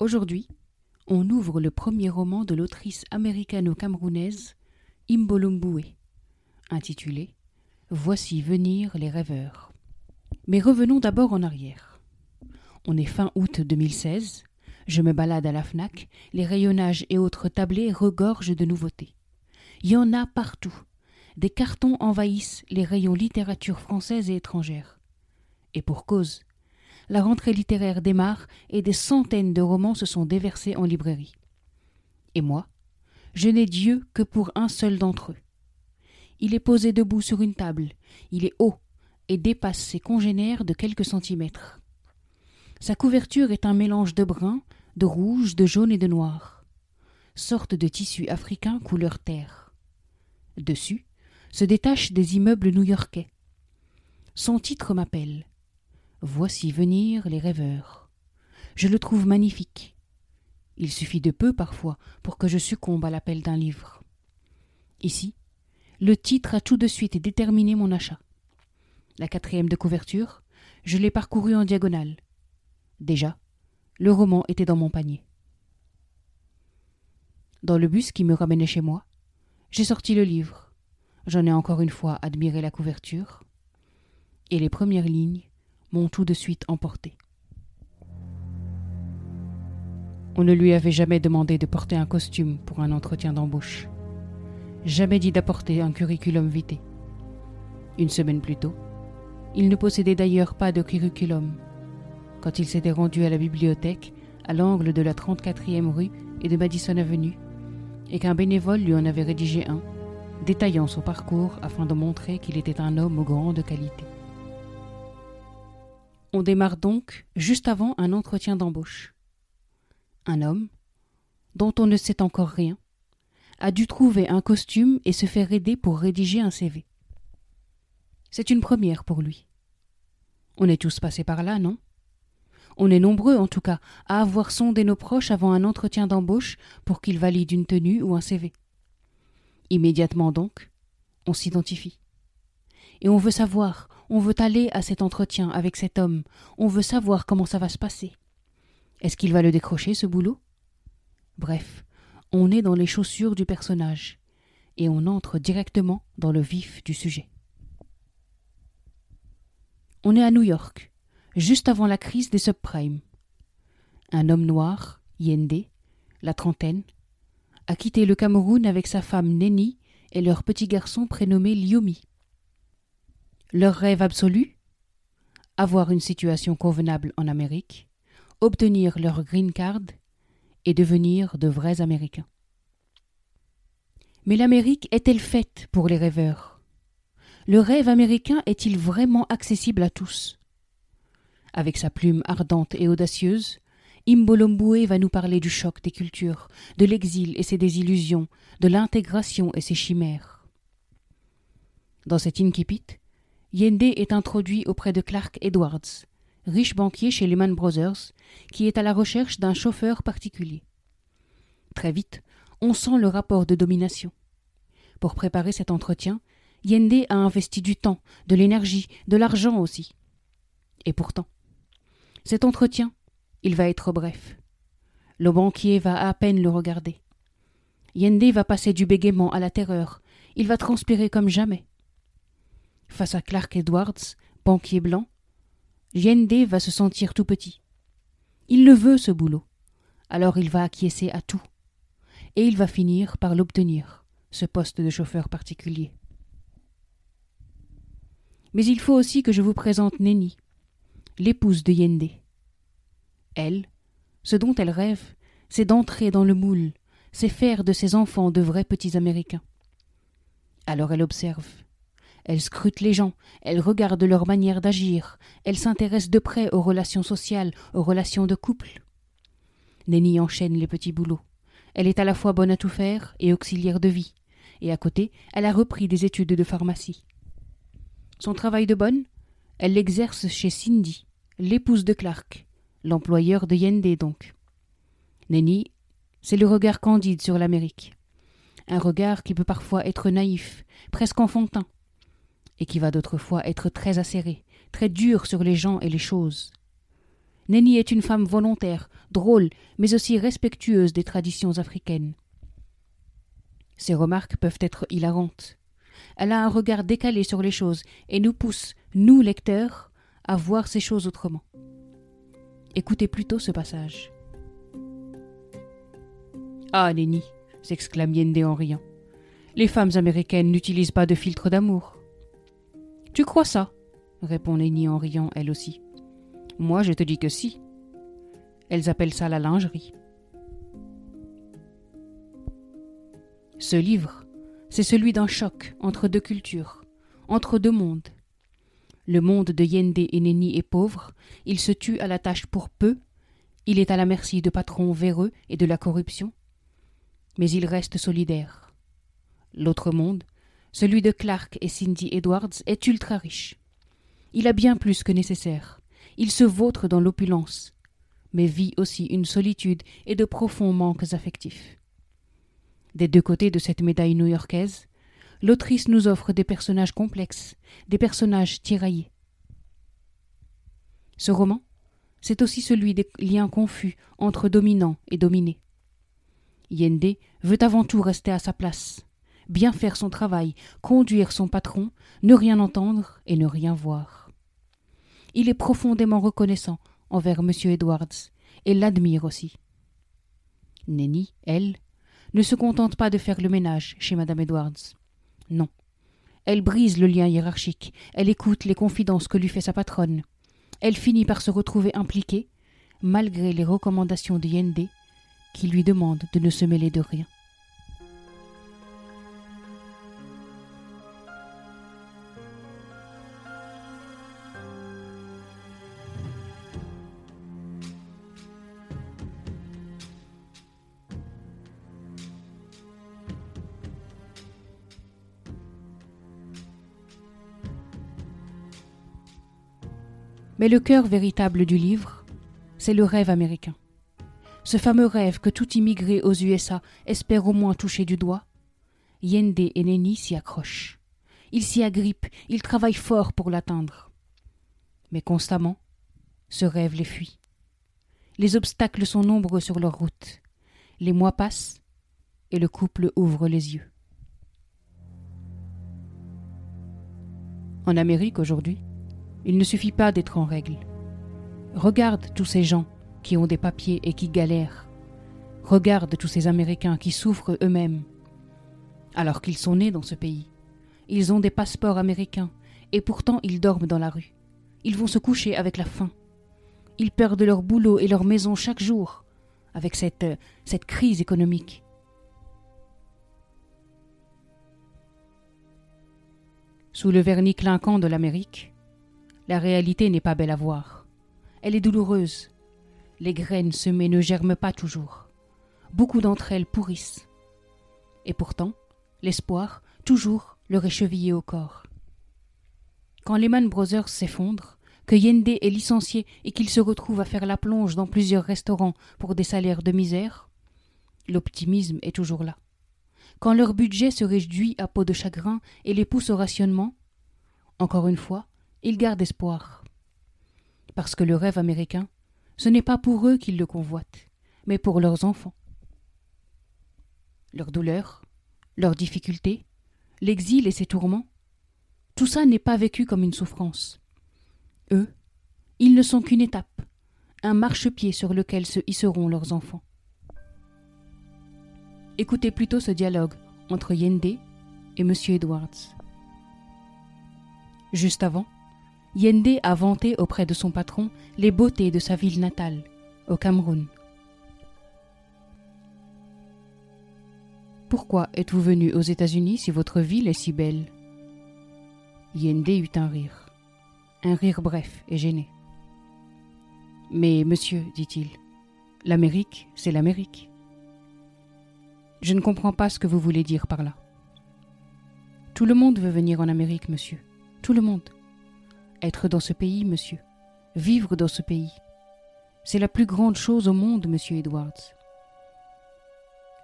Aujourd'hui, on ouvre le premier roman de l'autrice américano-camerounaise Imbolumboué, intitulé Voici venir les rêveurs. Mais revenons d'abord en arrière. On est fin août 2016, je me balade à la FNAC, les rayonnages et autres tablés regorgent de nouveautés. Il y en a partout. Des cartons envahissent les rayons littérature française et étrangère. Et pour cause, la rentrée littéraire démarre et des centaines de romans se sont déversés en librairie. Et moi, je n'ai Dieu que pour un seul d'entre eux. Il est posé debout sur une table, il est haut et dépasse ses congénères de quelques centimètres. Sa couverture est un mélange de brun, de rouge, de jaune et de noir, sorte de tissu africain couleur terre. Dessus se détachent des immeubles new-yorkais. Son titre m'appelle Voici venir les rêveurs. Je le trouve magnifique. Il suffit de peu parfois pour que je succombe à l'appel d'un livre. Ici, le titre a tout de suite déterminé mon achat. La quatrième de couverture, je l'ai parcouru en diagonale. Déjà, le roman était dans mon panier. Dans le bus qui me ramenait chez moi, j'ai sorti le livre. J'en ai encore une fois admiré la couverture. Et les premières lignes m'ont tout de suite emporté. On ne lui avait jamais demandé de porter un costume pour un entretien d'embauche. Jamais dit d'apporter un curriculum vitae. Une semaine plus tôt, il ne possédait d'ailleurs pas de curriculum. Quand il s'était rendu à la bibliothèque, à l'angle de la 34e rue et de Madison Avenue, et qu'un bénévole lui en avait rédigé un, détaillant son parcours afin de montrer qu'il était un homme aux grandes qualités. On démarre donc juste avant un entretien d'embauche. Un homme, dont on ne sait encore rien, a dû trouver un costume et se faire aider pour rédiger un CV. C'est une première pour lui. On est tous passés par là, non? On est nombreux, en tout cas, à avoir sondé nos proches avant un entretien d'embauche pour qu'ils valident une tenue ou un CV. Immédiatement donc, on s'identifie. Et on veut savoir on veut aller à cet entretien avec cet homme. On veut savoir comment ça va se passer. Est-ce qu'il va le décrocher, ce boulot? Bref, on est dans les chaussures du personnage et on entre directement dans le vif du sujet. On est à New York, juste avant la crise des subprimes. Un homme noir, Yende, la trentaine, a quitté le Cameroun avec sa femme Neni et leur petit garçon prénommé Lyomi. Leur rêve absolu Avoir une situation convenable en Amérique, obtenir leur green card et devenir de vrais Américains. Mais l'Amérique est-elle faite pour les rêveurs? Le rêve américain est-il vraiment accessible à tous? Avec sa plume ardente et audacieuse, Imbolomboué va nous parler du choc des cultures, de l'exil et ses désillusions, de l'intégration et ses chimères. Dans cet incipit, Yende est introduit auprès de Clark Edwards, riche banquier chez Lehman Brothers, qui est à la recherche d'un chauffeur particulier. Très vite, on sent le rapport de domination. Pour préparer cet entretien, Yende a investi du temps, de l'énergie, de l'argent aussi. Et pourtant, cet entretien, il va être bref. Le banquier va à peine le regarder. Yende va passer du bégaiement à la terreur. Il va transpirer comme jamais. Face à Clark Edwards, banquier blanc, Yende va se sentir tout petit. Il le veut, ce boulot. Alors il va acquiescer à tout. Et il va finir par l'obtenir, ce poste de chauffeur particulier. Mais il faut aussi que je vous présente Nenny, l'épouse de Yende. Elle, ce dont elle rêve, c'est d'entrer dans le moule, c'est faire de ses enfants de vrais petits Américains. Alors elle observe, elle scrute les gens, elle regarde leur manière d'agir, elle s'intéresse de près aux relations sociales, aux relations de couple. Nenny enchaîne les petits boulots. Elle est à la fois bonne à tout faire et auxiliaire de vie, et à côté, elle a repris des études de pharmacie. Son travail de bonne, elle l'exerce chez Cindy, l'épouse de Clark, l'employeur de Yende donc. Nenny, c'est le regard candide sur l'Amérique. Un regard qui peut parfois être naïf, presque enfantin, et qui va d'autres fois être très acéré, très dur sur les gens et les choses. Nenny est une femme volontaire, drôle, mais aussi respectueuse des traditions africaines. Ses remarques peuvent être hilarantes. Elle a un regard décalé sur les choses et nous pousse, nous lecteurs, à voir ces choses autrement. Écoutez plutôt ce passage. Ah, Nenny, s'exclame Yende en riant. Les femmes américaines n'utilisent pas de filtre d'amour. Tu crois ça répond Nenny en riant elle aussi. Moi, je te dis que si. Elles appellent ça la lingerie. Ce livre, c'est celui d'un choc entre deux cultures, entre deux mondes. Le monde de Yende et Nenny est pauvre, il se tue à la tâche pour peu, il est à la merci de patrons véreux et de la corruption, mais il reste solidaire. L'autre monde, celui de Clark et Cindy Edwards, est ultra riche. Il a bien plus que nécessaire. Il se vautre dans l'opulence, mais vit aussi une solitude et de profonds manques affectifs. Des deux côtés de cette médaille new-yorkaise, l'autrice nous offre des personnages complexes, des personnages tiraillés. Ce roman, c'est aussi celui des liens confus entre dominant et dominé. Yende veut avant tout rester à sa place, bien faire son travail, conduire son patron, ne rien entendre et ne rien voir. Il est profondément reconnaissant envers M. Edwards et l'admire aussi. Nenny, elle, ne se contente pas de faire le ménage chez Mme Edwards. Non. Elle brise le lien hiérarchique, elle écoute les confidences que lui fait sa patronne. Elle finit par se retrouver impliquée, malgré les recommandations de Yende, qui lui demande de ne se mêler de rien. Mais le cœur véritable du livre, c'est le rêve américain. Ce fameux rêve que tout immigré aux USA espère au moins toucher du doigt. Yende et Nenny s'y accrochent. Ils s'y agrippent, ils travaillent fort pour l'atteindre. Mais constamment, ce rêve les fuit. Les obstacles sont nombreux sur leur route. Les mois passent et le couple ouvre les yeux. En Amérique aujourd'hui, il ne suffit pas d'être en règle. Regarde tous ces gens qui ont des papiers et qui galèrent. Regarde tous ces Américains qui souffrent eux-mêmes. Alors qu'ils sont nés dans ce pays. Ils ont des passeports américains et pourtant ils dorment dans la rue. Ils vont se coucher avec la faim. Ils perdent leur boulot et leur maison chaque jour avec cette, cette crise économique. Sous le vernis clinquant de l'Amérique, la réalité n'est pas belle à voir. Elle est douloureuse. Les graines semées ne germent pas toujours. Beaucoup d'entre elles pourrissent. Et pourtant, l'espoir, toujours, leur est au corps. Quand Lehman Brothers s'effondre, que Yende est licencié et qu'il se retrouve à faire la plonge dans plusieurs restaurants pour des salaires de misère, l'optimisme est toujours là. Quand leur budget se réduit à peau de chagrin et les pousse au rationnement, encore une fois, ils gardent espoir. Parce que le rêve américain, ce n'est pas pour eux qu'ils le convoitent, mais pour leurs enfants. Leurs douleurs, leurs difficultés, l'exil et ses tourments, tout ça n'est pas vécu comme une souffrance. Eux, ils ne sont qu'une étape, un marchepied sur lequel se hisseront leurs enfants. Écoutez plutôt ce dialogue entre Yende et M. Edwards. Juste avant, Yende a vanté auprès de son patron les beautés de sa ville natale, au Cameroun. Pourquoi êtes-vous venu aux États-Unis si votre ville est si belle? Yende eut un rire, un rire bref et gêné. Mais, monsieur, dit-il, L'Amérique, c'est l'Amérique. Je ne comprends pas ce que vous voulez dire par là. Tout le monde veut venir en Amérique, monsieur. Tout le monde. Être dans ce pays, monsieur. Vivre dans ce pays. C'est la plus grande chose au monde, monsieur Edwards.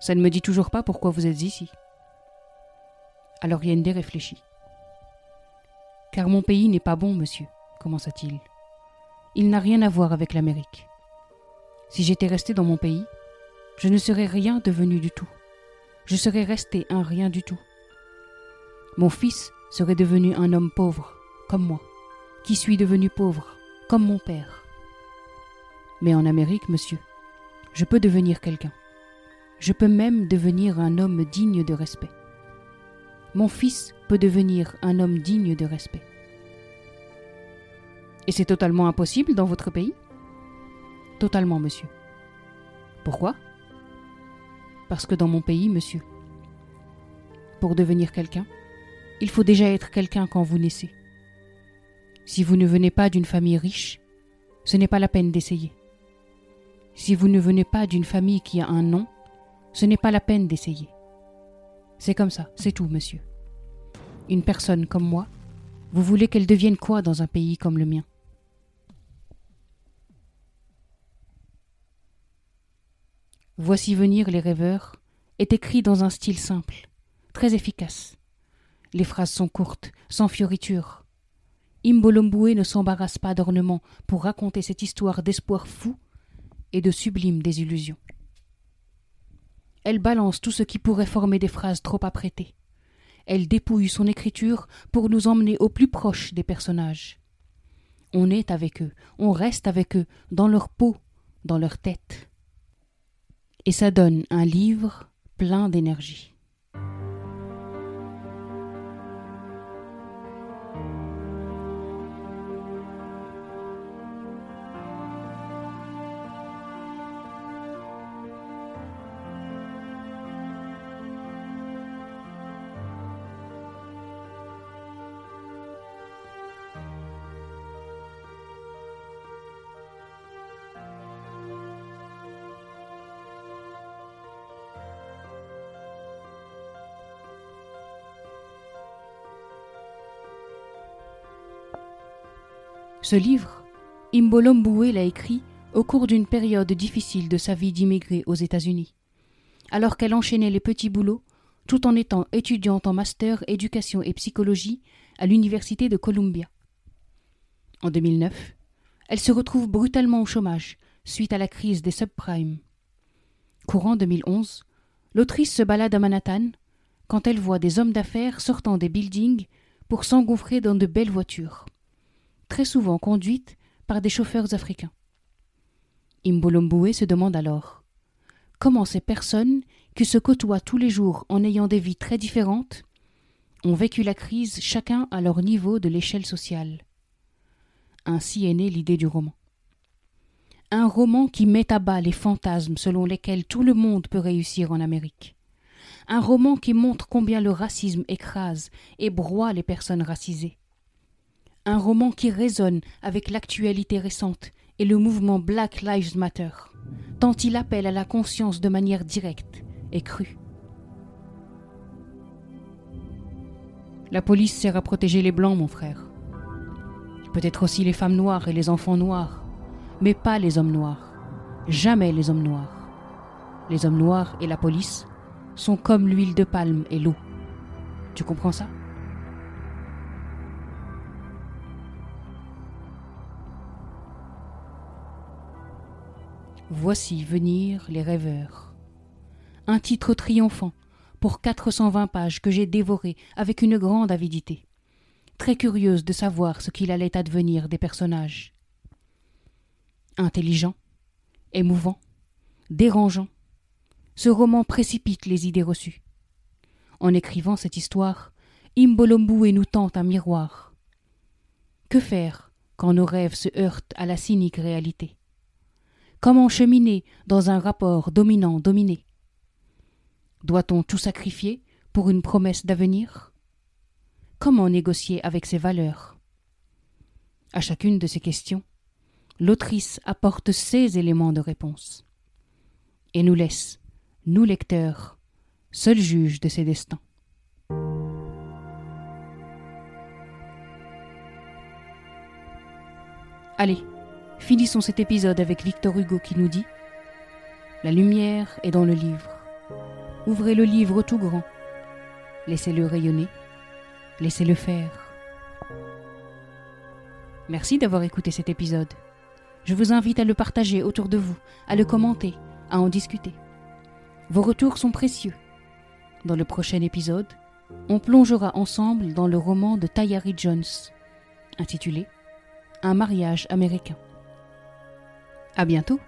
Ça ne me dit toujours pas pourquoi vous êtes ici. Alors Yende réfléchit. Car mon pays n'est pas bon, monsieur, commença-t-il. Il n'a rien à voir avec l'Amérique. Si j'étais resté dans mon pays, je ne serais rien devenu du tout. Je serais resté un rien du tout. Mon fils serait devenu un homme pauvre, comme moi, qui suis devenu pauvre, comme mon père. Mais en Amérique, monsieur, je peux devenir quelqu'un. Je peux même devenir un homme digne de respect. Mon fils peut devenir un homme digne de respect. Et c'est totalement impossible dans votre pays? Totalement, monsieur. Pourquoi? Parce que dans mon pays, monsieur, pour devenir quelqu'un, il faut déjà être quelqu'un quand vous naissez. Si vous ne venez pas d'une famille riche, ce n'est pas la peine d'essayer. Si vous ne venez pas d'une famille qui a un nom, ce n'est pas la peine d'essayer. C'est comme ça, c'est tout, monsieur. Une personne comme moi, vous voulez qu'elle devienne quoi dans un pays comme le mien? Voici venir les rêveurs est écrit dans un style simple, très efficace. Les phrases sont courtes, sans fioritures. Imbolomboué ne s'embarrasse pas d'ornements pour raconter cette histoire d'espoir fou et de sublime désillusion. Elle balance tout ce qui pourrait former des phrases trop apprêtées. Elle dépouille son écriture pour nous emmener au plus proche des personnages. On est avec eux, on reste avec eux, dans leur peau, dans leur tête et ça donne un livre plein d'énergie. Ce livre, Imbolomboué l'a écrit au cours d'une période difficile de sa vie d'immigré aux États-Unis, alors qu'elle enchaînait les petits boulots tout en étant étudiante en master éducation et psychologie à l'Université de Columbia. En 2009, elle se retrouve brutalement au chômage suite à la crise des subprimes. Courant 2011, l'autrice se balade à Manhattan quand elle voit des hommes d'affaires sortant des buildings pour s'engouffrer dans de belles voitures très souvent conduite par des chauffeurs africains. Imbolomboué se demande alors comment ces personnes, qui se côtoient tous les jours en ayant des vies très différentes, ont vécu la crise chacun à leur niveau de l'échelle sociale. Ainsi est née l'idée du roman. Un roman qui met à bas les fantasmes selon lesquels tout le monde peut réussir en Amérique. Un roman qui montre combien le racisme écrase et broie les personnes racisées un roman qui résonne avec l'actualité récente et le mouvement Black Lives Matter, tant il appelle à la conscience de manière directe et crue. La police sert à protéger les blancs, mon frère. Peut-être aussi les femmes noires et les enfants noirs, mais pas les hommes noirs. Jamais les hommes noirs. Les hommes noirs et la police sont comme l'huile de palme et l'eau. Tu comprends ça? Voici venir les rêveurs. Un titre triomphant pour 420 pages que j'ai dévoré avec une grande avidité, très curieuse de savoir ce qu'il allait advenir des personnages. Intelligent, émouvant, dérangeant, ce roman précipite les idées reçues. En écrivant cette histoire, Imbolomboué nous tente un miroir. Que faire quand nos rêves se heurtent à la cynique réalité? Comment cheminer dans un rapport dominant-dominé Doit-on tout sacrifier pour une promesse d'avenir? Comment négocier avec ses valeurs? À chacune de ces questions, l'autrice apporte ses éléments de réponse. et nous laisse, nous lecteurs, seuls juges de ses destins. Allez, finissons cet épisode avec Victor Hugo qui nous dit La lumière est dans le livre. Ouvrez le livre tout grand. Laissez-le rayonner. Laissez-le faire. Merci d'avoir écouté cet épisode. Je vous invite à le partager autour de vous, à le commenter, à en discuter. Vos retours sont précieux. Dans le prochain épisode, on plongera ensemble dans le roman de Tayari Jones, intitulé Un mariage américain. À bientôt!